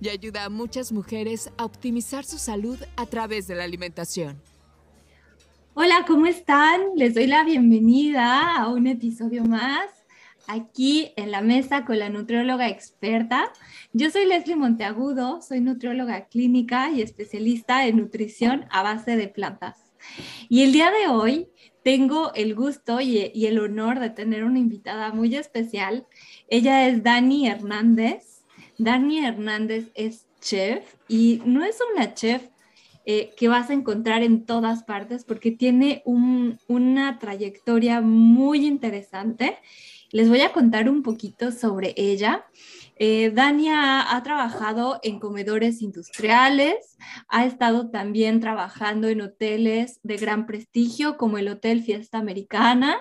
y ayuda a muchas mujeres a optimizar su salud a través de la alimentación. Hola, ¿cómo están? Les doy la bienvenida a un episodio más aquí en la mesa con la nutrióloga experta. Yo soy Leslie Monteagudo, soy nutrióloga clínica y especialista en nutrición a base de plantas. Y el día de hoy tengo el gusto y, el honor de tener una invitada muy especial. Ella es Dani Hernández. Dani Hernández es chef y no es una chef eh, que vas a encontrar en todas partes porque tiene una trayectoria muy interesante. Les voy a contar un poquito sobre ella. Eh, ha, trabajado en comedores industriales, ha estado también trabajando en hoteles de gran prestigio como el Hotel Fiesta Americana.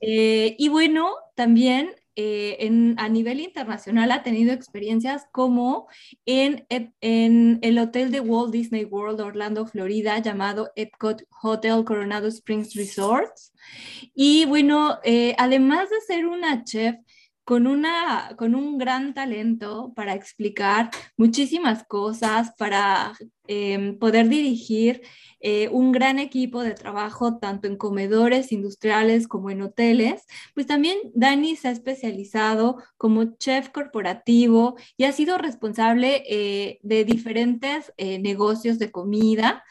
Eh, y bueno, también eh, a nivel internacional ha tenido experiencias como en, en, el hotel de Walt Disney World Orlando, Florida, llamado Epcot Hotel Coronado Springs Resorts. Y bueno, eh, además de ser una chef, con, una, con un gran talento para explicar muchísimas cosas, para em, poder dirigir eh, un gran equipo de trabajo tanto en comedores industriales como en hoteles, pues también Dani se ha especializado como chef corporativo y ha sido responsable eh, de diferentes eh, negocios de comida.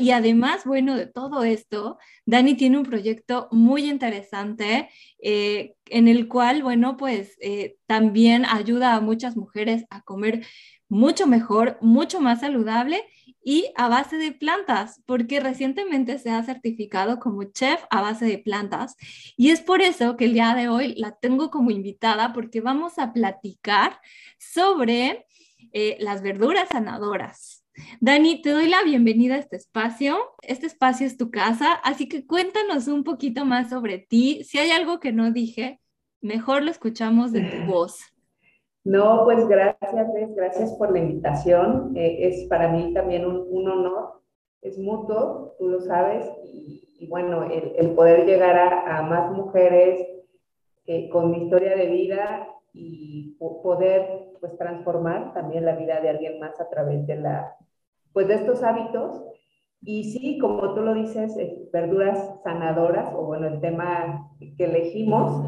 y además, bueno, de todo esto, Dani tiene un proyecto muy interesante en el cual, bueno, pues también ayuda a muchas mujeres a comer mucho mejor, mucho más saludable y a base de plantas, porque recientemente se ha certificado como chef a base de plantas. Y es por eso que el día de hoy la tengo como invitada, porque vamos a platicar sobre eh, las verduras sanadoras. Dani, te doy la bienvenida a este espacio. Este espacio es tu casa, así que cuéntanos un poquito más sobre ti. Si hay algo que no dije, mejor lo escuchamos de tu voz. No, pues gracias, gracias por la invitación. Eh, es para mí también un, honor, es mutuo, tú lo sabes, y, bueno, el, poder llegar a, más mujeres eh, con mi historia de vida y poder pues transformar también la vida de alguien más a través de la pues de estos hábitos y sí como tú lo dices verduras sanadoras o bueno el tema que elegimos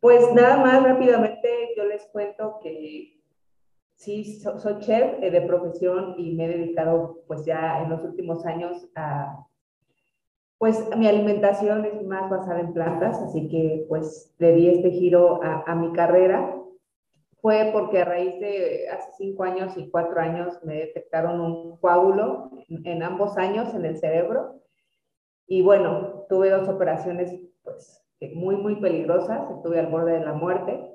pues nada más rápidamente yo les cuento que sí, soy chef eh, de profesión y me he dedicado pues ya en los últimos años a, pues mi alimentación es más basada en plantas, así que pues le di este giro a, mi carrera. Fue porque a raíz de hace cinco años y cuatro años me detectaron un coágulo en, en ambos años en el cerebro. Y bueno, tuve dos operaciones pues muy, muy peligrosas, estuve al borde de la muerte.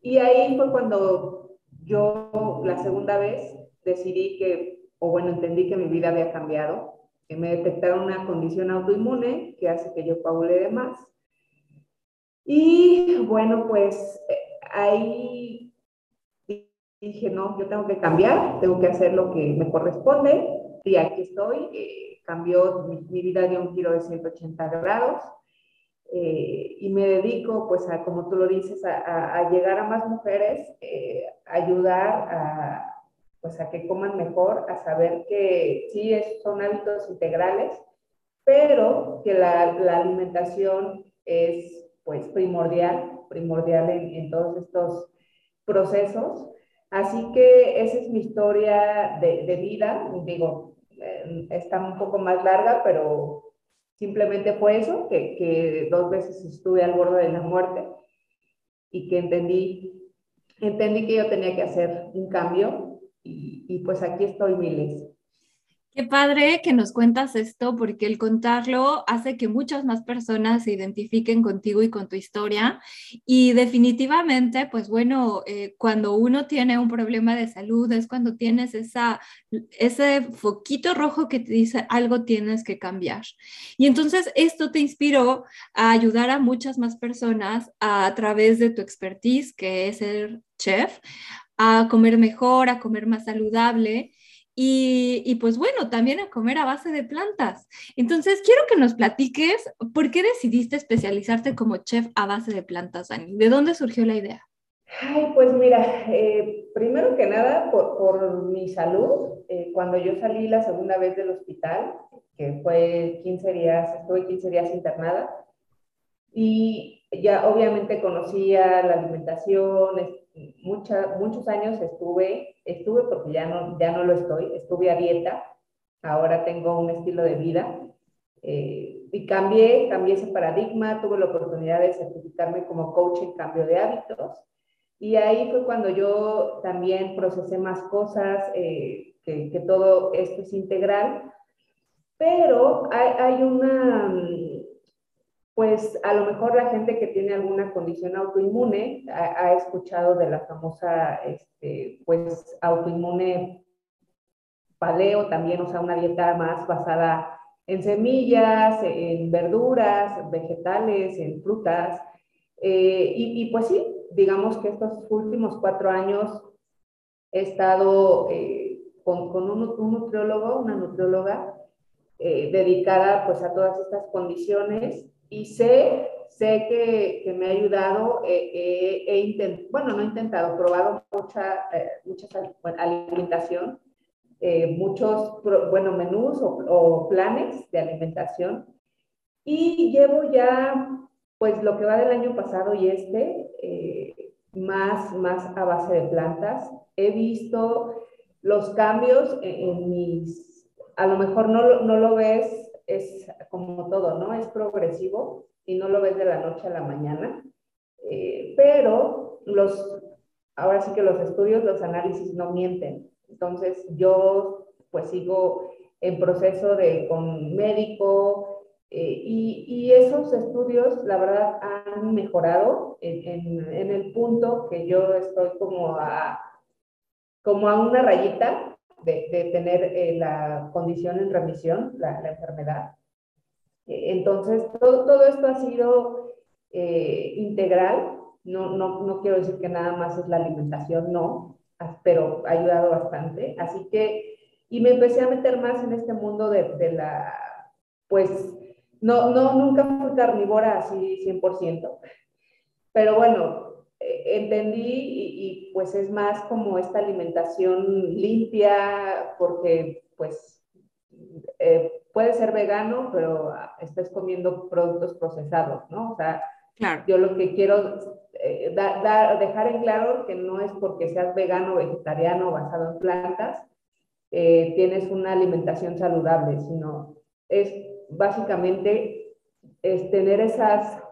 Y ahí fue cuando yo la segunda vez decidí que, o bueno, entendí que mi vida había cambiado, que me detectaron una condición autoinmune que hace que yo coagule de más. Y bueno, pues eh, ahí dije, no, yo tengo que cambiar, tengo que hacer lo que me corresponde. Y aquí estoy, eh, cambió mi, vida de un giro de 180 grados. Eh, y me dedico, pues, a, como tú lo dices, a, llegar a más mujeres, eh, ayudar a, pues, a que coman mejor, a saber que sí es, son hábitos integrales, pero que la, la alimentación es, pues, primordial, primordial en, en, todos estos procesos. Así que esa es mi historia de, de vida, digo, eh, está un poco más larga, pero Simplemente fue eso, que, dos veces estuve al borde de la muerte y que entendí, entendí que yo tenía que hacer un cambio y, y pues aquí estoy, Miles. Qué padre que nos cuentas esto porque el contarlo hace que muchas más personas se identifiquen contigo y con tu historia. Y definitivamente, pues bueno, eh, cuando uno tiene un problema de salud es cuando tienes esa, ese foquito rojo que te dice algo tienes que cambiar. Y entonces esto te inspiró a ayudar a muchas más personas a, través de tu expertise, que es ser chef, a comer mejor, a comer más saludable y, pues bueno, también a comer a base de plantas. Entonces, quiero que nos platiques por qué decidiste especializarte como chef a base de plantas, Dani. ¿De dónde surgió la idea? Ay, pues mira, eh, primero que nada, por, mi salud, eh, cuando yo salí la segunda vez del hospital, que fue 15 días, estuve 15 días internada, y ya obviamente conocía la alimentación, muchos años estuve, estuve porque ya no, ya no lo estoy, estuve a dieta, ahora tengo un estilo de vida eh, y cambié, cambié ese paradigma, tuve la oportunidad de certificarme como coach en cambio de hábitos y ahí fue cuando yo también procesé más cosas, eh, que, que, todo esto es integral, pero hay, hay una pues a lo mejor la gente que tiene alguna condición autoinmune ha, escuchado de la famosa, este, pues, autoinmune paleo también, o sea, una dieta más basada en semillas, en verduras, vegetales, en frutas. Eh, y, pues sí, digamos que estos últimos cuatro años he estado eh, con, un, nutriólogo, una nutrióloga, eh, dedicada pues a todas estas condiciones y sé, sé que, que me ha ayudado, he bueno, no he intentado, probado mucha, eh, mucha alimentación, eh, muchos, bueno, menús o, planes de alimentación y llevo ya, pues lo que va del año pasado y este, eh, más, más a base de plantas. He visto los cambios en, en mis, a lo mejor no, no lo ves es como todo, ¿no? Es progresivo y no lo ves de la noche a la mañana, eh, pero los, ahora sí que los estudios, los análisis no mienten. Entonces yo pues sigo en proceso de con médico eh, y, y, esos estudios la verdad han mejorado en, en, en el punto que yo estoy como a, como a una rayita de, tener eh, la condición en remisión, la, enfermedad. Eh, entonces, todo, todo, esto ha sido eh, integral. No, no, no, quiero decir que nada más es la alimentación, no, pero ha ayudado bastante. Así que, y me empecé a meter más en este mundo de, de la, pues, no, no, nunca fui carnívora así 100%, pero bueno, entendí y, pues es más como esta alimentación limpia porque pues eh, puede ser vegano, pero estás comiendo productos procesados, ¿no? O sea, yo lo que quiero eh, dejar en claro que no es porque seas vegano vegetariano basado en plantas, eh, tienes una alimentación saludable, sino es básicamente es tener esas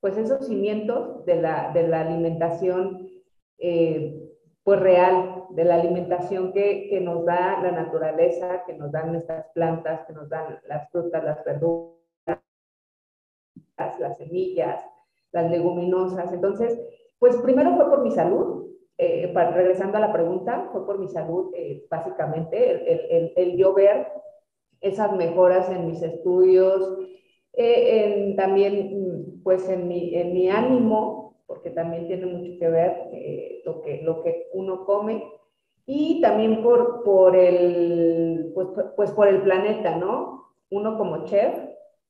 pues esos cimientos de la, de la alimentación eh, pues real, de la alimentación que, que, nos da la naturaleza, que nos dan nuestras plantas, que nos dan las frutas, las verduras, las, semillas, las leguminosas. Entonces, pues primero fue por mi salud, eh, regresando a la pregunta, fue por mi salud eh, básicamente, el, el, yo ver esas mejoras en mis estudios, en, también pues en mi, en mi ánimo, porque también tiene mucho que ver eh, lo, que, lo que uno come, y también por, por, el, pues, pues por el planeta, ¿no? Uno como chef,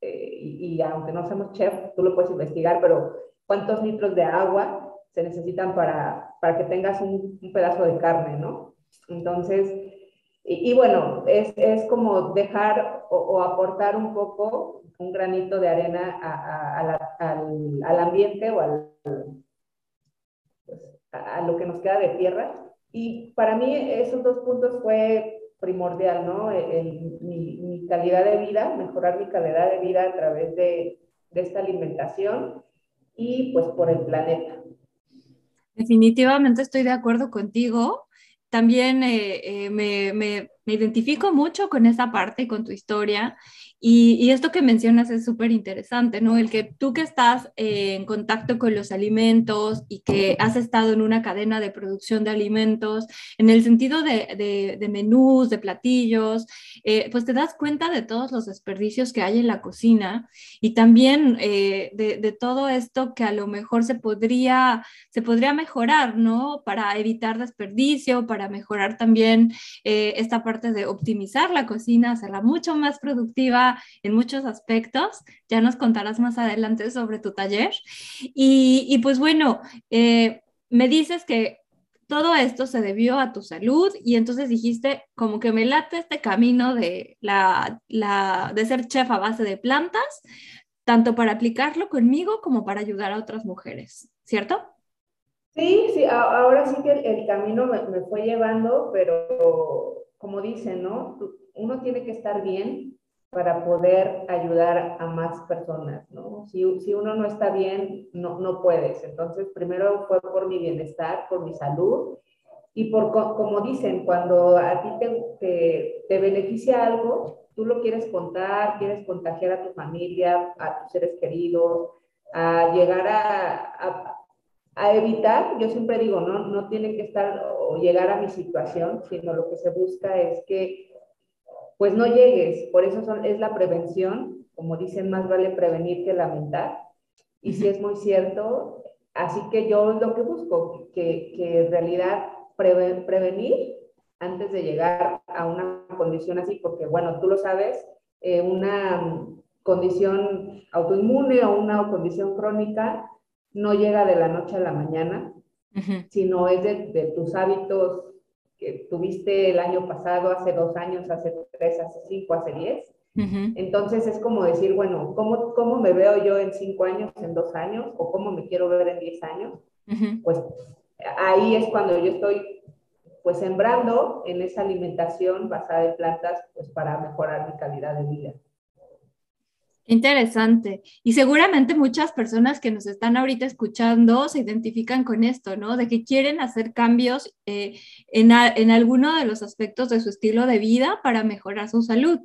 eh, y, aunque no seamos chef, tú lo puedes investigar, pero ¿cuántos litros de agua se necesitan para, para que tengas un, un pedazo de carne, ¿no? Entonces, y, bueno, es, es, como dejar o, o, aportar un poco un granito de arena al, al, ambiente o al, pues, a lo que nos queda de tierra. Y para mí esos dos puntos fue primordial, ¿no? mi, mi, calidad de vida, mejorar mi calidad de vida a través de, de esta alimentación y pues por el planeta. Definitivamente estoy de acuerdo contigo. También eh, eh, me, me me identifico mucho con esa parte, con tu historia. Y, esto que mencionas es súper interesante, ¿no? El que tú que estás eh, en contacto con los alimentos y que has estado en una cadena de producción de alimentos, en el sentido de, de, menús, de platillos, eh, pues te das cuenta de todos los desperdicios que hay en la cocina y también eh, de, todo esto que a lo mejor se podría, se podría mejorar, ¿no? Para evitar desperdicio, para mejorar también esta parte de optimizar la cocina, hacerla mucho más productiva en muchos aspectos. Ya nos contarás más adelante sobre tu taller. Y, pues bueno, eh, me dices que todo esto se debió a tu salud y entonces dijiste como que me late este camino de, la, de ser chef a base de plantas, tanto para aplicarlo conmigo como para ayudar a otras mujeres, ¿cierto? Sí, sí, ahora sí que el, camino me, me, fue llevando, pero como dicen, ¿no? Uno tiene que estar bien para poder ayudar a más personas, ¿no? Si, si uno no está bien, no, no puedes. Entonces, primero fue por mi bienestar, por mi salud y por, como dicen, cuando a ti te, te, beneficia algo, tú lo quieres contar, quieres contagiar a tu familia, a tus seres queridos, a llegar a, a, a evitar, yo siempre digo, no, no tiene que estar o llegar a mi situación, sino lo que se busca es que pues no llegues. Por eso es la prevención, como dicen, más vale prevenir que lamentar. Y sí es muy cierto, así que yo lo que busco, que, que en realidad prevenir antes de llegar a una condición así, porque bueno, tú lo sabes, eh, una condición autoinmune o una condición crónica no llega de la noche a la mañana, sino es de, de, tus hábitos que tuviste el año pasado, hace dos años, hace tres, hace cinco, hace diez. Entonces es como decir, bueno, ¿cómo, ¿cómo me veo yo en cinco años, en dos años? ¿O cómo me quiero ver en diez años? Pues ahí es cuando yo estoy pues sembrando en esa alimentación basada en plantas pues para mejorar mi calidad de vida. Interesante. Y seguramente muchas personas que nos están ahorita escuchando se identifican con esto, ¿no? De que quieren hacer cambios eh, en, en, alguno de los aspectos de su estilo de vida para mejorar su salud.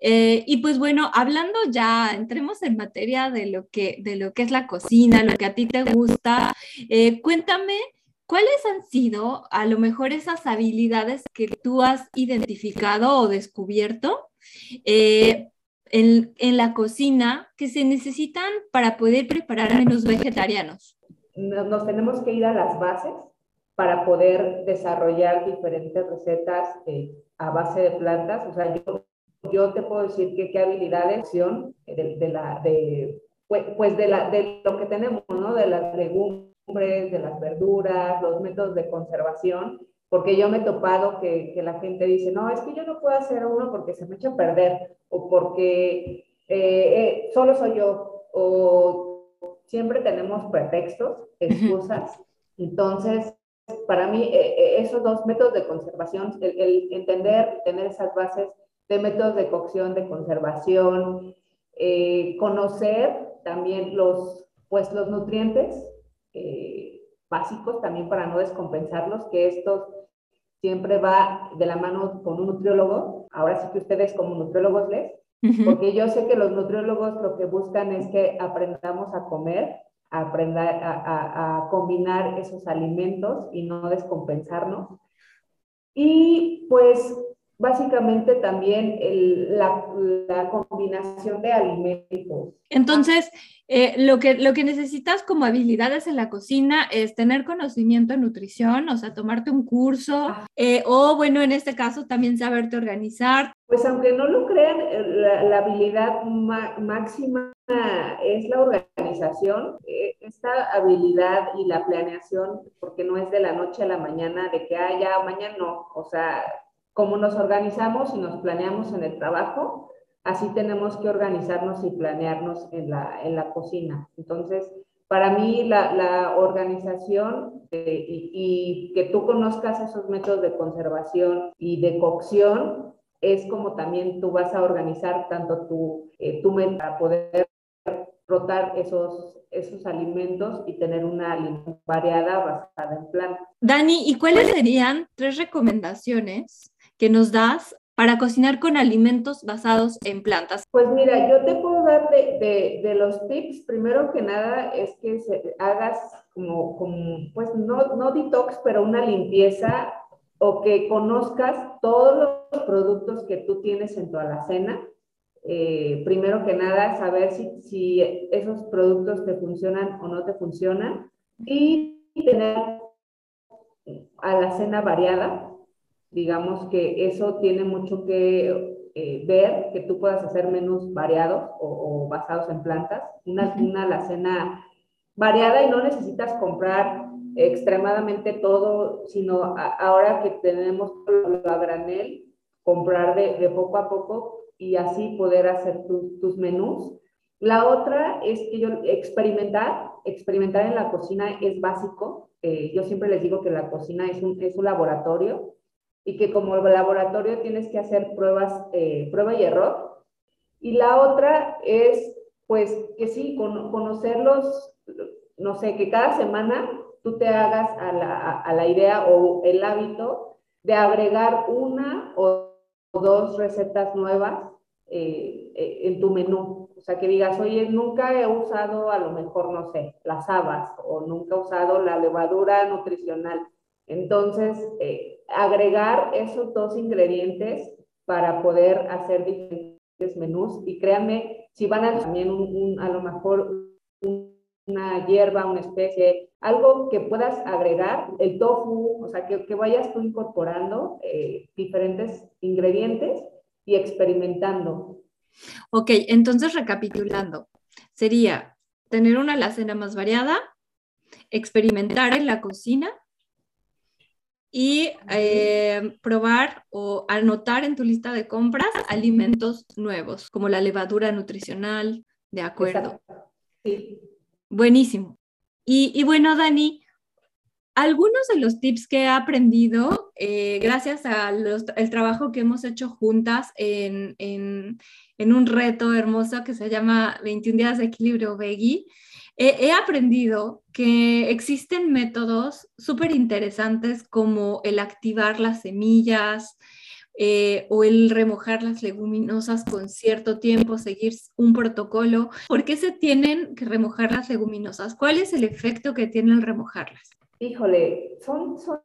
Eh, y pues bueno, hablando ya, entremos en materia de lo que, de lo que es la cocina, lo que a ti te gusta. Eh, cuéntame. ¿Cuáles han sido a lo mejor esas habilidades que tú has identificado o descubierto en, en, la cocina que se necesitan para poder preparar menús vegetarianos? Nos tenemos que ir a las bases para poder desarrollar diferentes recetas eh, a base de plantas. O sea, yo, yo te puedo decir que qué habilidades de, de la, de, pues, pues, de, la, de lo que tenemos, ¿no? De las legumbres, de las verduras, los métodos de conservación porque yo me he topado que, que, la gente dice, no, es que yo no puedo hacer uno porque se me echa a perder o porque eh, eh, solo soy yo o siempre tenemos pretextos, excusas. Entonces, para mí, eh, esos dos métodos de conservación, el, el, entender, tener esas bases de métodos de cocción, de conservación, conocer también los, pues, los nutrientes básicos también para no descompensarlos, que estos siempre va de la mano con un nutriólogo. Ahora sí que ustedes como nutriólogos les, porque yo sé que los nutriólogos lo que buscan es que aprendamos a comer, a aprender a, a combinar esos alimentos y no descompensarnos. Y pues básicamente también la, la, combinación de alimentos. Entonces, eh, lo, que, lo que necesitas como habilidades en la cocina es tener conocimiento en nutrición, o sea, tomarte un curso, eh, o bueno, en este caso también saberte organizar. Pues aunque no lo crean, eh, la, habilidad máxima es la organización, esta habilidad y la planeación, porque no es de la noche a la mañana, de que, ah, ya, mañana no, o sea, como nos organizamos y nos planeamos en el trabajo, así tenemos que organizarnos y planearnos en la, en la cocina. Entonces, para mí la, organización eh, y, que tú conozcas esos métodos de conservación y de cocción es como también tú vas a organizar tanto tu, eh, tu para poder rotar esos, esos alimentos y tener una alimentación variada basada en plantas. Dani, ¿y cuáles serían tres recomendaciones que nos das para cocinar con alimentos basados en plantas? Pues mira, yo te puedo dar de, de, los tips, primero que nada es que hagas como, como, pues no, no detox, pero una limpieza o que conozcas todos los productos que tú tienes en tu alacena. Eh, primero que nada, saber si, si esos productos te funcionan o no te funcionan y tener alacena variada, digamos que eso tiene mucho que eh, ver, que tú puedas hacer menús variados o, basados en plantas, una, una alacena variada y no necesitas comprar extremadamente todo, sino ahora que tenemos lo a granel, comprar de, de, poco a poco y así poder hacer tus menús. La otra es que yo experimentar, experimentar en la cocina es básico. Eh, yo siempre les digo que la cocina es un, es un laboratorio y que como laboratorio tienes que hacer pruebas, eh, prueba y error. Y la otra es, pues, que sí, conocerlos, no sé, que cada semana tú te hagas a la, a la idea o el hábito de agregar una o dos recetas nuevas eh, eh, en tu menú. O sea, que digas, oye, nunca he usado a lo mejor, no sé, las habas o nunca he usado la levadura nutricional. Entonces, eh, agregar esos dos ingredientes para poder hacer diferentes menús y créanme, si van a también a lo mejor una hierba, una especie, algo que puedas agregar, el tofu, o sea, que, que vayas tú incorporando eh, diferentes ingredientes y experimentando. Ok, entonces recapitulando, sería tener una alacena más variada, experimentar en la cocina y eh, probar o anotar en tu lista de compras alimentos nuevos, como la levadura nutricional, ¿de acuerdo? Sí. Buenísimo. Y, bueno, Dani, algunos de los tips que he aprendido eh, gracias al trabajo que hemos hecho juntas en, un reto hermoso que se llama 21 días de equilibrio veggie, he aprendido que existen métodos súper interesantes como el activar las semillas, eh, o el remojar las leguminosas con cierto tiempo, seguir un protocolo. ¿Por qué se tienen que remojar las leguminosas? ¿Cuál es el efecto que tiene el remojarlas? Híjole, son, son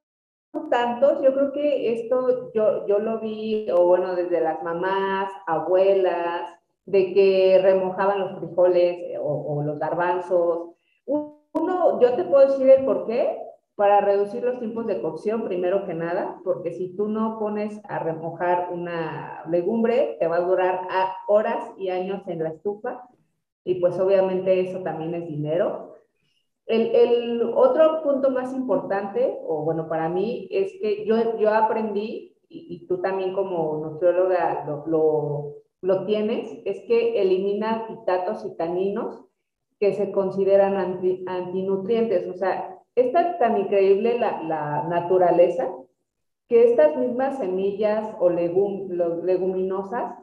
tantos, yo creo que esto yo, yo lo vi, o bueno, desde las mamás, abuelas, de que remojaban los frijoles eh, o, los garbanzos. Uno, yo te puedo decir el por qué, para reducir los tiempos de cocción, primero que nada, porque si tú no pones a remojar una legumbre, te va a durar horas y años en la estufa, y pues obviamente eso también es dinero. El, otro punto más importante, o bueno, para mí, es que yo, yo aprendí, y, tú también como nutrióloga lo, lo, tienes, es que elimina fitatos y taninos que se consideran antinutrientes, o sea, es tan, increíble la, naturaleza que estas mismas semillas o leguminosas,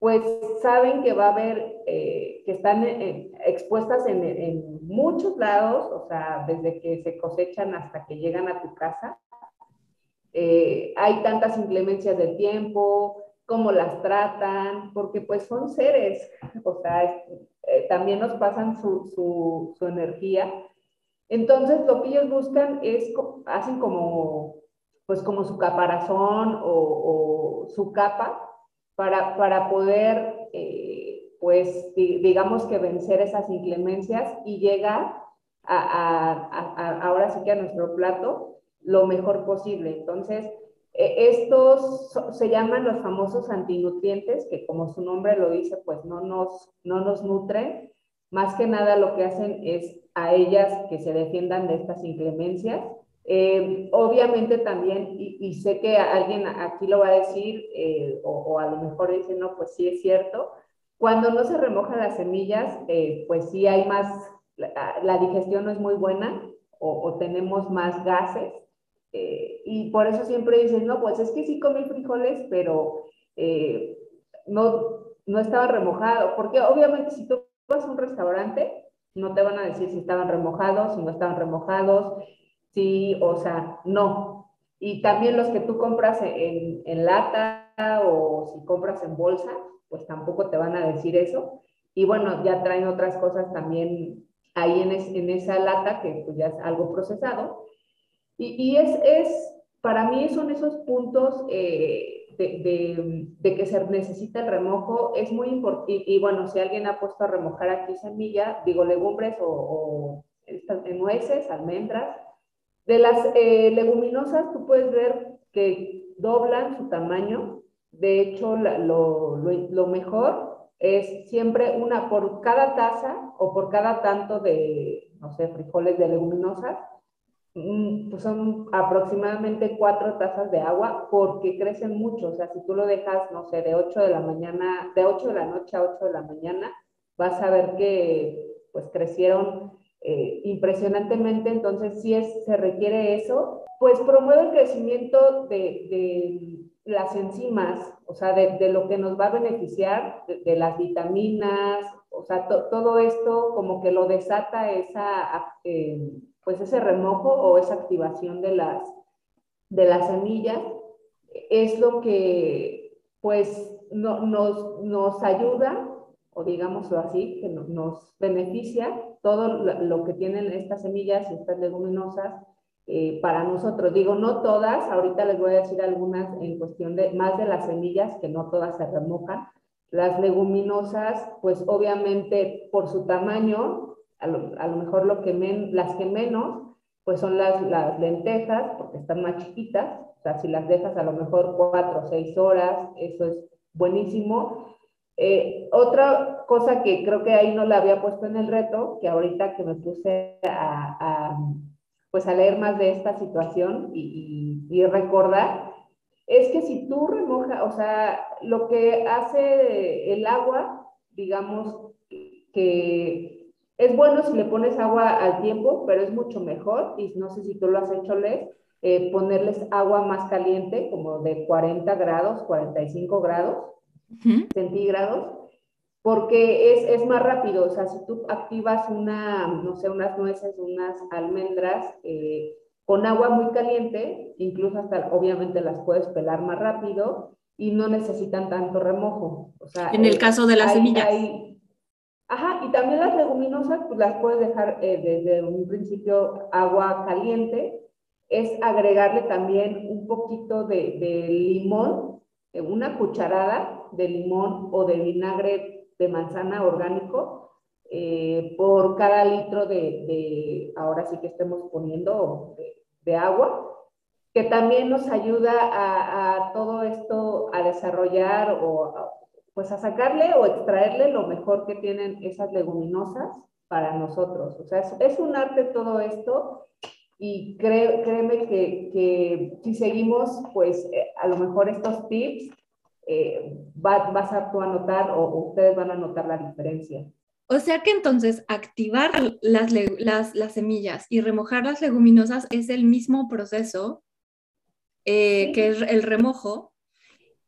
pues saben que va a haber, eh, que están eh, expuestas en, muchos lados, o sea, desde que se cosechan hasta que llegan a tu casa. Eh, hay tantas inclemencias del tiempo, cómo las tratan, porque pues son seres, o sea, también nos pasan su, su energía entonces, lo que ellos buscan es, hacen como, pues como su caparazón o, su capa para, para poder, eh, pues, digamos que vencer esas inclemencias y llegar a, ahora sí que a nuestro plato lo mejor posible. Entonces, estos se llaman los famosos antinutrientes, que como su nombre lo dice, pues no nos, no nos nutren. Más que nada lo que hacen es a ellas que se defiendan de estas inclemencias. Eh, obviamente también, y, sé que alguien aquí lo va a decir, eh, o, a lo mejor dice, no, pues sí es cierto, cuando no se remojan las semillas, eh, pues sí hay más, la, digestión no es muy buena o, tenemos más gases. Y por eso siempre dicen, no, pues es que sí comí frijoles, pero no, no estaba remojado, porque obviamente si tú vas a un restaurante, no te van a decir si estaban remojados, si no estaban remojados, sí, o sea, no. Y también los que tú compras en, en lata o si compras en bolsa, pues tampoco te van a decir eso. Y bueno, ya traen otras cosas también ahí en, en esa lata que pues ya es algo procesado. Y, es, es, para mí son esos puntos eh, de, de, que se necesita el remojo, es muy importante. Y, y, bueno, si alguien ha puesto a remojar aquí semilla, digo legumbres o, nueces, almendras, de las eh, leguminosas tú puedes ver que doblan su tamaño. De hecho, lo, lo, mejor es siempre una por cada taza o por cada tanto de, no sé, frijoles de leguminosas, pues son aproximadamente cuatro tazas de agua porque crecen mucho. O sea, si tú lo dejas, no sé, de 8 de la mañana, de 8 de la noche a 8 de la mañana, vas a ver que pues crecieron eh, impresionantemente. Entonces, si es, se requiere eso, pues promueve el crecimiento de, de las enzimas, o sea, de, de, lo que nos va a beneficiar, de, las vitaminas, o sea, to, todo esto como que lo desata esa, eh, pues ese remojo o esa activación de las, de las semillas, es lo que pues no, nos, nos ayuda, o digámoslo así, que no, nos beneficia todo lo que tienen estas semillas y estas leguminosas eh, para nosotros. Digo, no todas, ahorita les voy a decir algunas en cuestión de más de las semillas, que no todas se remojan. Las leguminosas, pues obviamente por su tamaño, a lo, mejor lo que las que menos, pues son las, las lentejas, porque están más chiquitas. O sea, si las dejas a lo mejor cuatro o seis horas, eso es buenísimo. Eh, otra cosa que creo que ahí no la había puesto en el reto, que ahorita que me puse a, pues a leer más de esta situación y, y recordar, es que si tú remojas, o sea, lo que hace el agua, digamos, que es bueno si le pones agua al tiempo, pero es mucho mejor, y no sé si tú lo has hecho, Les, eh, ponerles agua más caliente, como de 40 grados, 45 grados uh -huh. centígrados, porque es, es, más rápido, o sea, si tú activas una, no sé, unas nueces, unas almendras eh, con agua muy caliente, incluso hasta obviamente las puedes pelar más rápido y no necesitan tanto remojo. O sea, en el eh, caso de las hay, semillas. Hay, ajá, y también las leguminosas, pues las puedes dejar eh, desde un principio agua caliente, es agregarle también un poquito de, de limón, una cucharada de limón o de vinagre de manzana orgánico eh, por cada litro de, de, ahora sí que estemos poniendo de, de agua, que también nos ayuda a, a, todo esto a desarrollar o pues a sacarle o extraerle lo mejor que tienen esas leguminosas para nosotros. O sea, es, es un arte todo esto y cree, créeme que, que, si seguimos, pues eh, a lo mejor estos tips, eh, va, vas a tú a notar o, o, ustedes van a notar la diferencia. O sea que entonces activar las, las, las semillas y remojar las leguminosas es el mismo proceso eh, sí. que el remojo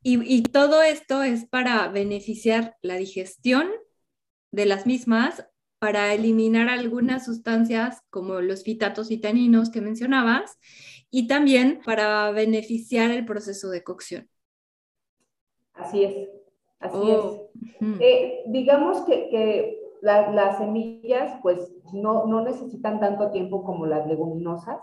y, y todo esto es para beneficiar la digestión de las mismas para eliminar algunas sustancias como los fitatos y taninos que mencionabas y también para beneficiar el proceso de cocción. Así es, así oh. es. Eh, digamos que, que la, las semillas pues no, no necesitan tanto tiempo como las leguminosas.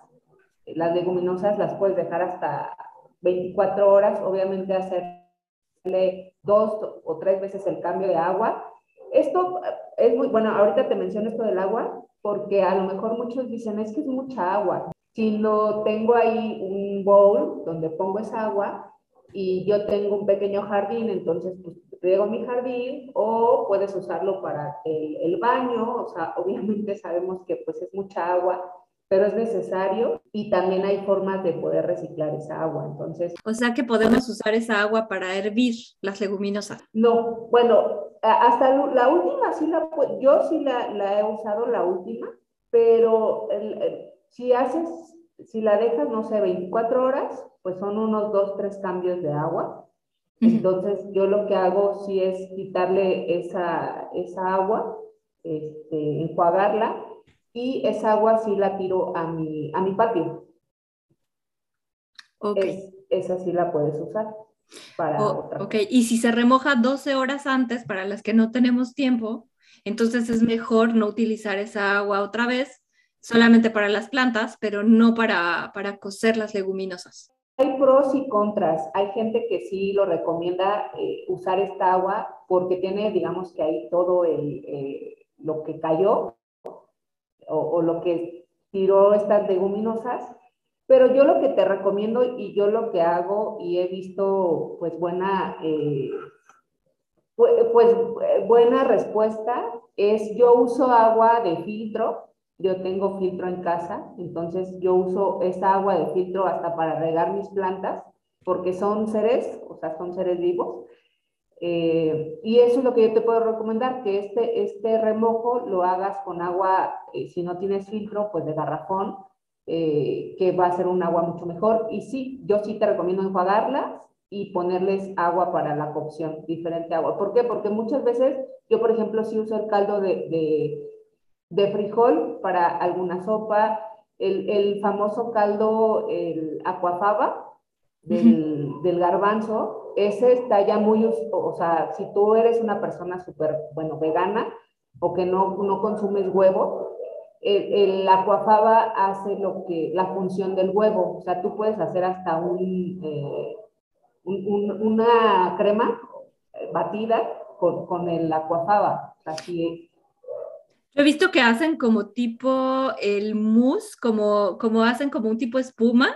Las leguminosas las puedes dejar hasta 24 horas, obviamente hacerle dos o tres veces el cambio de agua. Esto es muy, bueno, ahorita te menciono esto del agua, porque a lo mejor muchos dicen, es que es mucha agua. Si no tengo ahí un bowl donde pongo esa agua, y yo tengo un pequeño jardín, entonces pues riego mi jardín o puedes usarlo para el, el, baño, o sea, obviamente sabemos que pues es mucha agua, pero es necesario y también hay formas de poder reciclar esa agua, entonces... O sea que podemos usar esa agua para hervir las leguminosas. No, bueno, hasta la última sí la, yo sí la, la he usado la última, pero el, el, si haces, si la dejas, no sé, 24 horas, pues son unos dos, tres cambios de agua. Entonces, yo lo que hago sí es quitarle esa, esa agua, este, enjuagarla, y esa agua sí la tiro a mi, a mi patio. esa sí la puedes usar para otra. Ok, y si se remoja 12 horas antes para las que no tenemos tiempo, entonces es mejor no utilizar esa agua otra vez, solamente para las plantas, pero no para, para cocer las leguminosas. Hay pros y contras. Hay gente que sí lo recomienda eh, usar esta agua porque tiene, digamos que ahí todo el, eh, lo que cayó o, lo que tiró estas leguminosas. Pero yo lo que te recomiendo y yo lo que hago y he visto pues buena, eh, pues buena respuesta es yo uso agua de filtro yo tengo filtro en casa, entonces yo uso esa agua de filtro hasta para regar mis plantas, porque son seres, o sea, son seres vivos. Eh, y eso es lo que yo te puedo recomendar, que este, este remojo lo hagas con agua, eh, si no tienes filtro, pues de garrafón, eh, que va a ser un agua mucho mejor. Y sí, yo sí te recomiendo enjuagarlas y ponerles agua para la cocción, diferente agua. ¿Por qué? Porque muchas veces yo, por ejemplo, sí uso el caldo de de frijol para alguna sopa, el, famoso caldo, el aquafaba del, garbanzo, ese está ya muy, o sea, si tú eres una persona súper, bueno, vegana o que no, no consumes huevo, el, el, aquafaba hace lo que, la función del huevo, o sea, tú puedes hacer hasta un, eh, una crema batida con, con el aquafaba, así Yo he visto que hacen como tipo el mousse, como, como hacen como un tipo espuma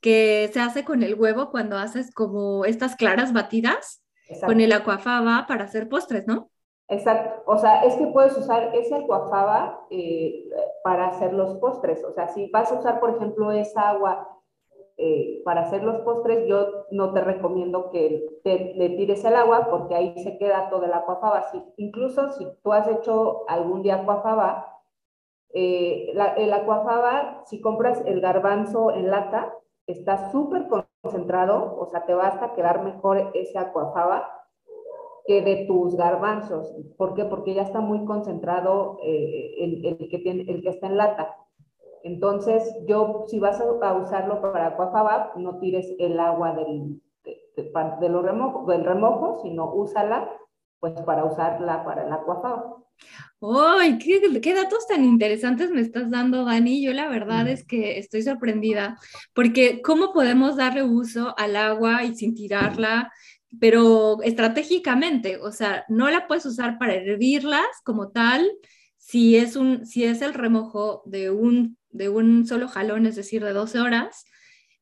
que se hace con el huevo cuando haces como estas claras batidas con el aquafaba para hacer postres, ¿no? Exacto. O sea, es que puedes usar ese aquafaba eh, para hacer los postres. O sea, si vas a usar, por ejemplo, esa agua eh, para hacer los postres, yo no te recomiendo que te, le tires el agua porque ahí se queda todo el aquafaba. Si, incluso si tú has hecho algún día aquafaba, eh, el aquafaba, si compras el garbanzo en lata, está súper concentrado, o sea, te va hasta quedar mejor ese aquafaba que de tus garbanzos. ¿Por qué? Porque ya está muy concentrado eh, el, el, que tiene, el que está en lata. Entonces, yo, si vas a, usarlo para aquafaba, no tires el agua del, de, lo remojo, del remojo, sino úsala pues para usarla para el aquafaba. ¡Ay, qué, qué, datos tan interesantes me estás dando, Dani! Yo la verdad es que estoy sorprendida, porque ¿cómo podemos darle uso al agua y sin tirarla? Pero estratégicamente, o sea, no la puedes usar para hervirlas como tal, si es, un, si es el remojo de un de un solo jalón, es decir, de 12 horas,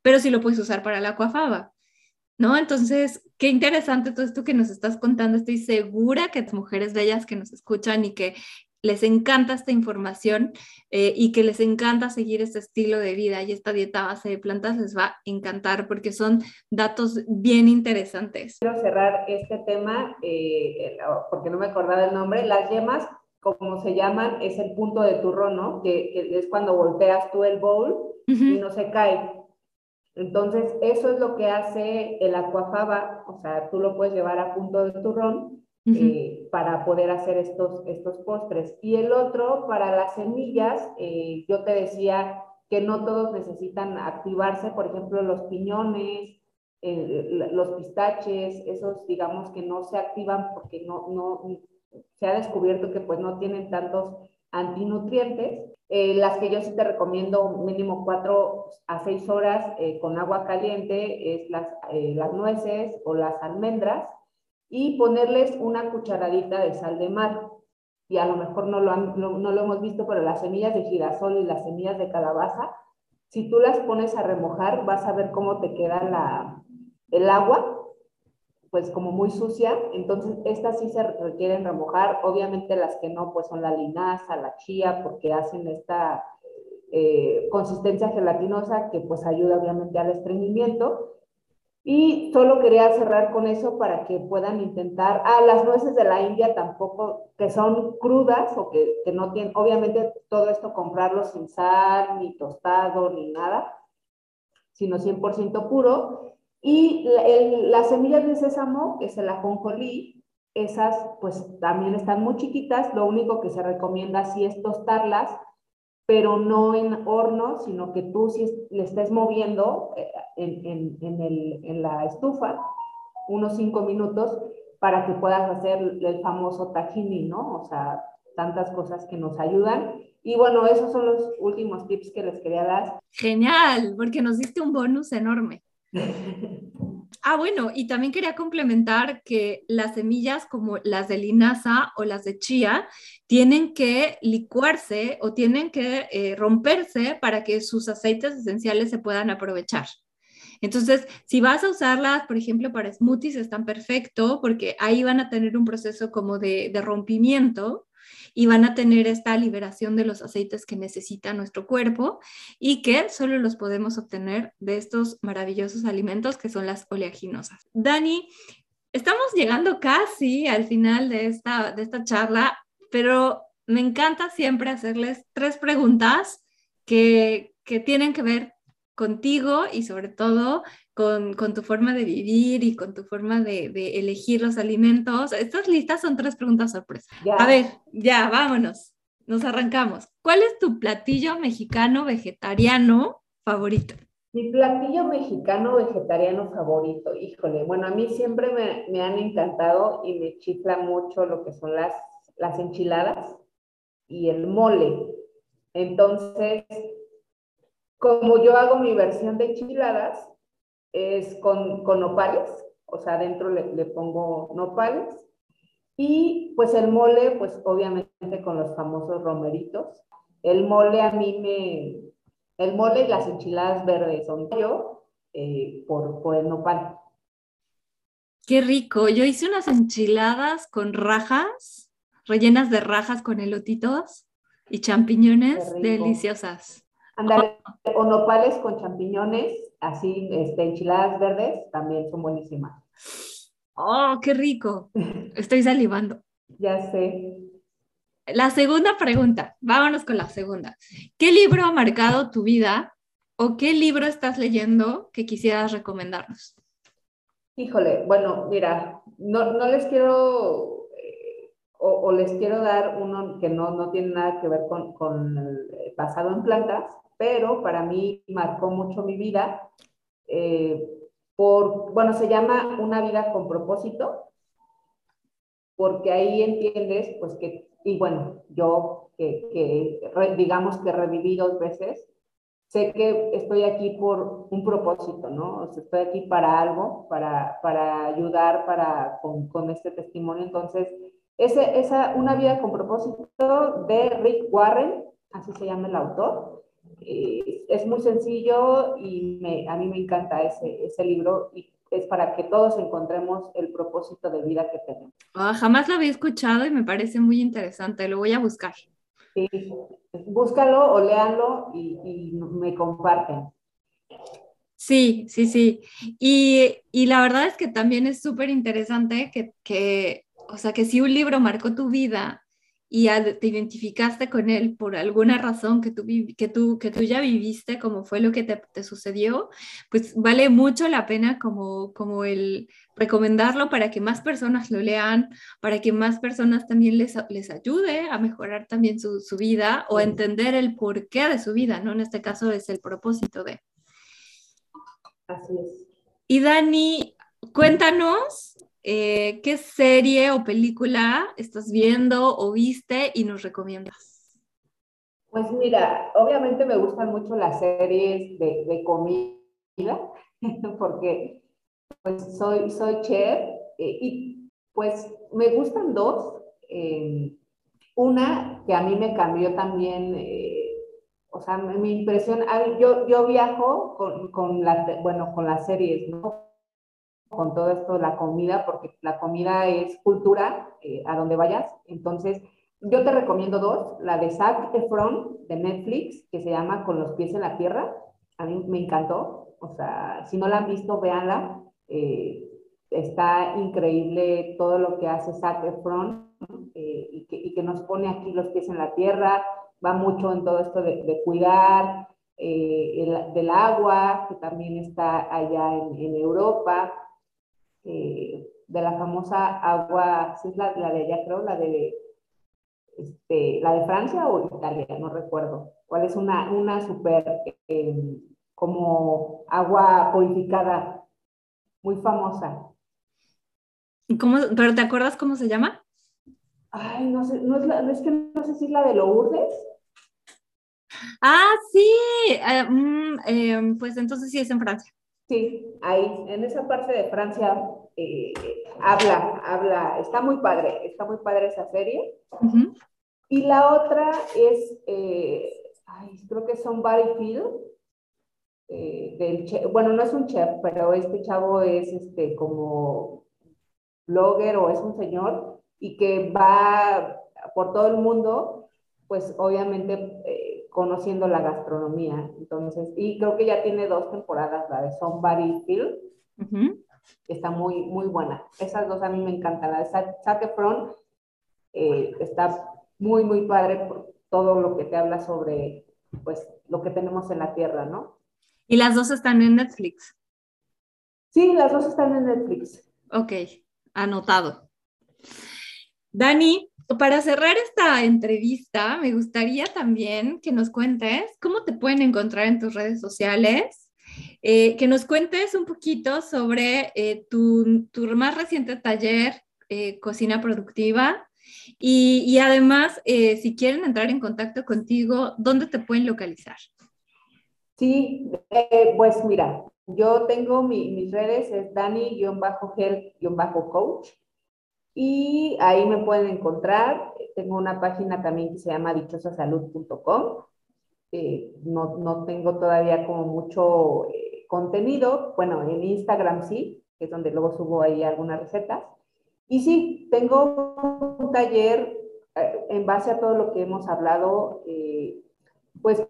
pero sí lo puedes usar para la aquafaba, ¿no? Entonces, qué interesante todo esto que nos estás contando. Estoy segura que las mujeres bellas que nos escuchan y que les encanta esta información eh, y que les encanta seguir este estilo de vida y esta dieta base de plantas les va a encantar porque son datos bien interesantes. Quiero cerrar este tema eh, porque no me acordaba el nombre. Las yemas como se llaman, es el punto de turrón, ¿no? Que, es cuando volteas tú el bowl y no se cae. Entonces, eso es lo que hace el aquafaba, o sea, tú lo puedes llevar a punto de turrón eh, para poder hacer estos, estos postres. Y el otro, para las semillas, eh, yo te decía que no todos necesitan activarse, por ejemplo, los piñones, eh, los pistaches, esos digamos que no se activan porque no, no, se ha descubierto que pues no tienen tantos antinutrientes. Eh, las que yo sí te recomiendo mínimo 4 a 6 horas eh, con agua caliente es las, eh, las nueces o las almendras y ponerles una cucharadita de sal de mar. Y a lo mejor no lo, no lo hemos visto, pero las semillas de girasol y las semillas de calabaza, si tú las pones a remojar, vas a ver cómo te queda la, el agua pues como muy sucia, entonces estas sí se requieren remojar, obviamente las que no, pues son la linaza, la chía, porque hacen esta eh, consistencia gelatinosa que pues ayuda obviamente al estreñimiento. Y solo quería cerrar con eso para que puedan intentar, ah, las nueces de la India tampoco, que son crudas o que, que no tienen, obviamente todo esto comprarlo sin sal, ni tostado, ni nada, sino 100% puro. Y las semillas de sésamo, que es el ajonjolí, esas pues también están muy chiquitas, lo único que se recomienda sí es tostarlas pero no en horno, sino que tú sí le estés moviendo eh, en, en, el, en la estufa unos cinco minutos para que puedas hacer el famoso tahini, ¿no? O sea, tantas cosas que nos ayudan. Y bueno, esos son los últimos tips que les quería dar. Genial, porque nos diste un bonus enorme. Ah, bueno, y también quería complementar que las semillas como las de linaza o las de chía tienen que licuarse o tienen que eh, romperse para que sus aceites esenciales se puedan aprovechar. Entonces, si vas a usarlas, por ejemplo, para smoothies, están perfecto porque ahí van a tener un proceso como de, de rompimiento y van a tener esta liberación de los aceites que necesita nuestro cuerpo y que solo los podemos obtener de estos maravillosos alimentos que son las oleaginosas. Dani, estamos llegando casi al final de esta, de esta charla, pero me encanta siempre hacerles tres preguntas que, que tienen que ver contigo y sobre todo con, con, tu forma de vivir y con tu forma de, de, elegir los alimentos. Estas listas son tres preguntas sorpresa. A ver, ya, vámonos. Nos arrancamos. ¿Cuál es tu platillo mexicano vegetariano favorito? Mi platillo mexicano vegetariano favorito, híjole, bueno, a mí siempre me, me han encantado y me chifla mucho lo que son las, las enchiladas y el mole. Entonces, como yo hago mi versión de enchiladas, es con, con nopales, o sea, adentro le, le, pongo nopales. Y pues el mole, pues obviamente con los famosos romeritos. El mole a mí me... El mole y las enchiladas verdes son yo eh, por, por el nopal. Qué rico. Yo hice unas enchiladas con rajas, rellenas de rajas con elotitos y champiñones deliciosas. Andale, o nopales con champiñones, así, este, enchiladas verdes, también son buenísimas. ¡Oh, qué rico! Estoy salivando. ya sé. La segunda pregunta, vámonos con la segunda. ¿Qué libro ha marcado tu vida o qué libro estás leyendo que quisieras recomendarnos? Híjole, bueno, mira, no, no les quiero o, o, les quiero dar uno que no, no tiene nada que ver con, con el basado en plantas, pero para mí marcó mucho mi vida. Eh, por, bueno, se llama Una vida con propósito, porque ahí entiendes, pues que, y bueno, yo que, que digamos que reviví dos veces, sé que estoy aquí por un propósito, ¿no? O sea, estoy aquí para algo, para, para ayudar para, con, con este testimonio. Entonces, ese, esa, Una vida con propósito de Rick Warren, así se llama el autor, eh, es muy sencillo y me, a mí me encanta ese, ese libro y es para que todos encontremos el propósito de vida que tenemos. Oh, jamás lo había escuchado y me parece muy interesante, lo voy a buscar. Sí, búscalo o léanlo y, y me comparten. Sí, sí, sí. Y, y, la verdad es que también es súper interesante que, que, o sea, que si un libro marcó tu vida y te identificaste con él por alguna razón que tú, que tú, que tú ya viviste, como fue lo que te, te, sucedió, pues vale mucho la pena como, como el recomendarlo para que más personas lo lean, para que más personas también les, les ayude a mejorar también su, su vida o a entender el porqué de su vida, ¿no? En este caso es el propósito de. Así es. Y Dani, cuéntanos eh, ¿qué serie o película estás viendo o viste y nos recomiendas? Pues mira, obviamente me gustan mucho las series de, comida, porque pues soy, soy chef eh, y pues me gustan dos. Eh, una que a mí me cambió también, o sea, mi impresión, yo, yo viajo con, con, bueno, con las series, ¿no? Con todo esto la comida, porque la comida es cultura eh, a donde vayas. Entonces, yo te recomiendo dos. La de Zac Efron de Netflix, que se llama Con los pies en la tierra. A mí me encantó. O sea, si no la han visto, véanla. Eh, está increíble todo lo que hace Zac Efron eh, y, que, nos pone aquí los pies en la tierra. Va mucho en todo esto de, cuidar eh, el, del agua, que también está allá en Europa eh, de la famosa agua, sí es la, la, de allá creo, la de, este, la de Francia o Italia, no recuerdo. ¿Cuál es una, una súper em, como agua purificada, muy famosa? ¿Cómo, ¿Pero te acuerdas cómo se llama? Ay, no sé, no es, la, es que no sé si es la de Lourdes. Ah, sí, eh, mm, pues entonces sí es en Francia. Sí, ahí, en esa parte de Francia eh, habla, habla, está muy padre, está muy padre esa serie. Y la otra es, eh, ay, creo que son Barry Field, del bueno, no es un chef, pero este chavo es este como blogger o es un señor y que va por todo el mundo, pues obviamente eh, conociendo la gastronomía. Entonces, y creo que ya tiene dos temporadas, la de Somebody Field, está muy, muy buena. Esas dos a mí me encantan. La de Zac Efron eh, está muy, muy padre por todo lo que te habla sobre, pues, lo que tenemos en la tierra, ¿no? ¿Y las dos están en Netflix? Sí, las dos están en Netflix. Ok, anotado. Dani, para cerrar esta entrevista, me gustaría también que nos cuentes cómo te pueden encontrar en tus redes sociales, eh, que nos cuentes un poquito sobre eh, tu, tu, más reciente taller, eh, Cocina Productiva, y, y además, si quieren entrar en contacto contigo, ¿dónde te pueden localizar? Sí, pues mira, yo tengo mis redes, es Dani-Gel-Coach y ahí me pueden encontrar. Tengo una página también que se llama dichosasalud.com. Eh, no, no, tengo todavía como mucho eh, contenido. Bueno, en Instagram sí, que es donde luego subo ahí algunas recetas. Y sí, tengo un taller eh, en base a todo lo que hemos hablado, pues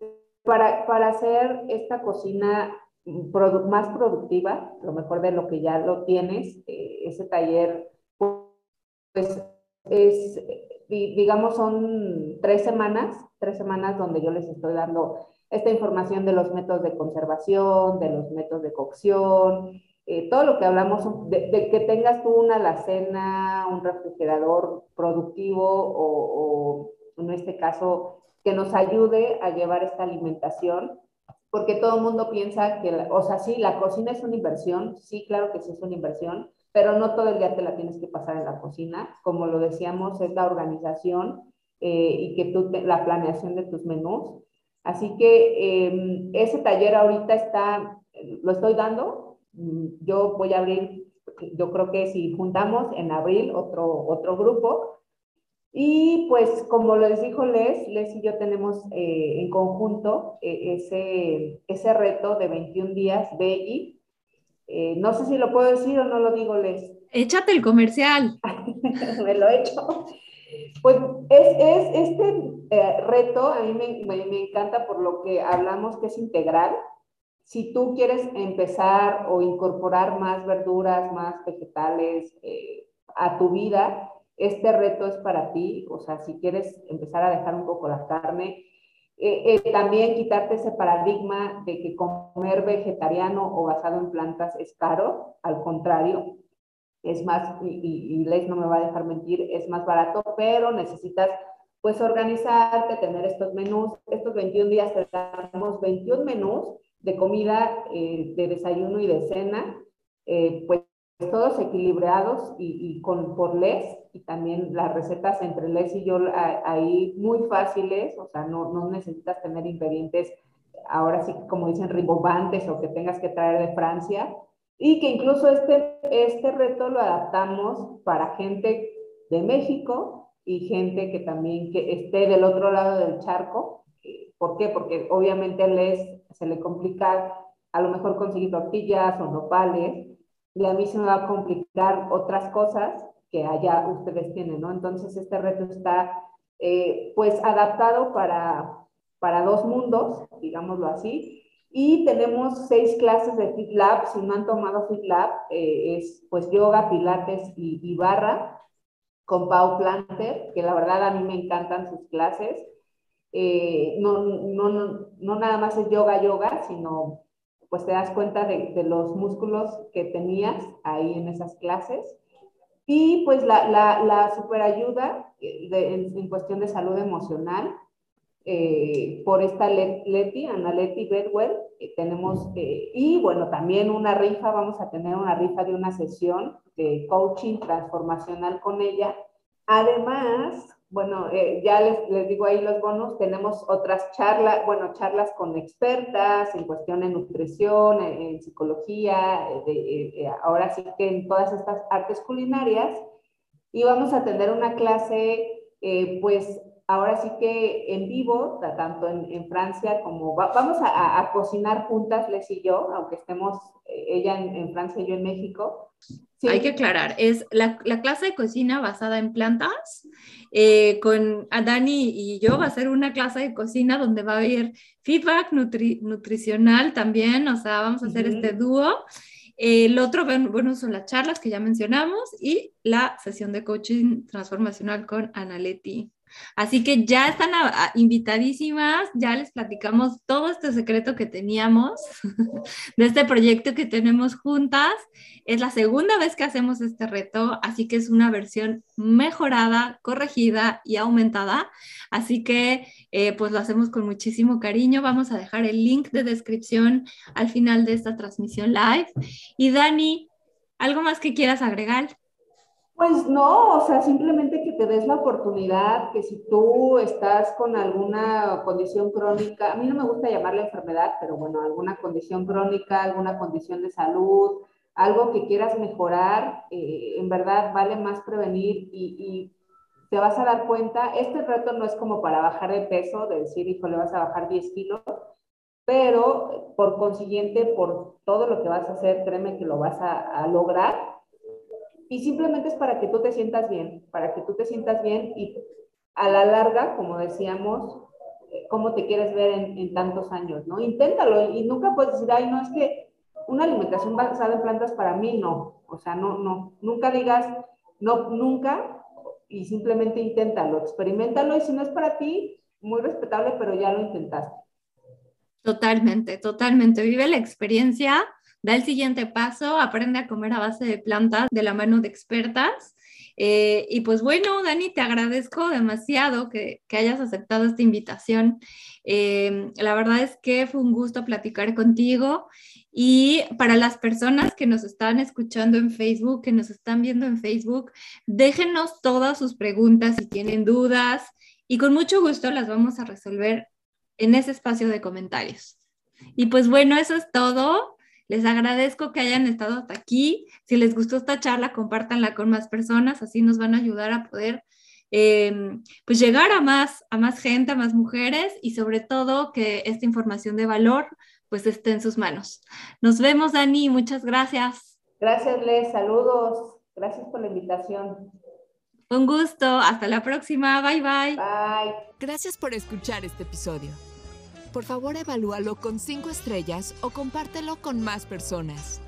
para, para hacer esta cocina más productiva, lo mejor de lo que ya lo tienes, ese taller pues es, digamos, son tres semanas, tres semanas donde yo les estoy dando esta información de los métodos de conservación, de los métodos de cocción, eh, todo lo que hablamos, de, que tengas tú una alacena, un refrigerador productivo o, o, en este caso que nos ayude a llevar esta alimentación, porque todo el mundo piensa que, o sea, sí, la cocina es una inversión, sí, claro que sí es una inversión, pero no todo el día te la tienes que pasar en la cocina. Como lo decíamos, es la organización eh, y que tú la planeación de tus menús. Así que em, ese taller ahorita está, lo estoy dando. Yo voy a abrir, yo creo que si juntamos en abril otro, otro grupo. Y pues como les dijo Les, Les y yo tenemos eh, en conjunto eh, ese, ese reto de 21 días Veggie eh, no sé si lo puedo decir o no lo digo, Les. Échate el comercial. me lo he hecho. Pues es, es este eh, reto, a mí me, me, encanta por lo que hablamos que es integral. Si tú quieres empezar o incorporar más verduras, más vegetales eh, a tu vida, este reto es para ti. O sea, si quieres empezar a dejar un poco la carne, eh, eh, también quitarte ese paradigma de que comer vegetariano o basado en plantas es caro, al contrario, es más, y, y Les no me va a dejar mentir, es más barato, pero necesitas pues organizarte, tener estos menús. Estos 21 días tenemos 21 menús de comida, eh, de desayuno y de cena, pues todos equilibrados y, con, por Les, y también las recetas entre Les y yo ahí muy fáciles, o sea, no, no necesitas tener ingredientes, ahora sí, como dicen, ribobantes o que tengas que traer de Francia, y que incluso este, este reto lo adaptamos para gente de México y gente que también que esté del otro lado del charco. ¿Por qué? Porque obviamente Les se le complica a lo mejor conseguir tortillas o nopales, y a mí se me va a complicar otras cosas que allá ustedes tienen, ¿no? Entonces este reto está eh, pues adaptado para, para dos mundos, digámoslo así, y tenemos seis clases de Fit Lab, si no han tomado Fit Lab, eh, es pues yoga, pilates y, barra con Pau Planter, que la verdad a mí me encantan sus clases. Eh, no, no, no, no nada más es yoga, yoga, sino pues te das cuenta de, los músculos que tenías ahí en esas clases. Y pues la, la, la superayuda en, cuestión de salud emocional eh, por esta Leti, Ana Leti Bedwell, tenemos, eh, y bueno, también una rifa, vamos a tener una rifa de una sesión de coaching transformacional con ella. Además, bueno, eh, ya les, les, digo ahí los bonos, tenemos otras charlas, bueno, charlas con expertas en cuestión de nutrición, en, psicología, ahora sí que en todas estas artes culinarias, y vamos a tener una clase, pues ahora sí que en vivo, tanto en, Francia como vamos a, cocinar juntas, Les y yo, aunque estemos eh, ella en, Francia y yo en México. Hay que aclarar, es la, clase de cocina basada en plantas. Eh, con Dani y yo va a ser una clase de cocina donde va a haber feedback nutricional también, o sea, vamos a hacer este dúo. El otro, bueno, son las charlas que ya mencionamos y la sesión de coaching transformacional con Analeti. Así que ya están invitadísimas, ya les platicamos todo este secreto que teníamos de este proyecto que tenemos juntas. Es la segunda vez que hacemos este reto, así que es una versión mejorada, corregida y aumentada. Así que eh, pues lo hacemos con muchísimo cariño. Vamos a dejar el link de descripción al final de esta transmisión live. Y Dani, ¿algo más que quieras agregar? Pues no, o sea, simplemente que te des la oportunidad, que si tú estás con alguna condición crónica, a mí no me gusta llamarla enfermedad, pero bueno, alguna condición crónica, alguna condición de salud, algo que quieras mejorar, eh, en verdad vale más prevenir y, te vas a dar cuenta, este reto no es como para bajar de peso, de decir, hijo, le vas a bajar 10 kilos, pero por consiguiente, por todo lo que vas a hacer, créeme que lo vas a lograr y simplemente es para que tú te sientas bien, para que tú te sientas bien y a la larga, como decíamos, eh, cómo te quieres ver en, tantos años, ¿no? Inténtalo y nunca puedes decir, ay, no, es que una alimentación basada en plantas para mí no, o sea, no, no, nunca digas, no, nunca, y simplemente inténtalo, experimentalo y si no es para ti, muy respetable, pero ya lo intentaste. Totalmente, totalmente. Vive la experiencia da el siguiente paso, aprende a comer a base de plantas de la mano de expertas. Eh, y pues bueno, Dani, te agradezco demasiado que, hayas aceptado esta invitación. Eh, la verdad es que fue un gusto platicar contigo. Y para las personas que nos están escuchando en Facebook, que nos están viendo en Facebook, déjenos todas sus preguntas si tienen dudas y con mucho gusto las vamos a resolver en ese espacio de comentarios. Y pues bueno, eso es todo. Les agradezco que hayan estado hasta aquí. Si les gustó esta charla, compártanla con más personas, así nos van a ayudar a poder em, pues llegar a más, a más gente, a más mujeres y sobre todo que esta información de valor pues esté en sus manos. Nos vemos, Dani, muchas gracias. Gracias, Les, saludos. Gracias por la invitación. Un gusto, hasta la próxima, bye bye. Bye. Gracias por escuchar este episodio por favor evalúalo con 5 estrellas o compártelo con más personas.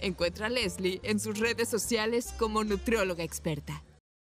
Encuentra a Leslie en sus redes sociales como nutrióloga experta.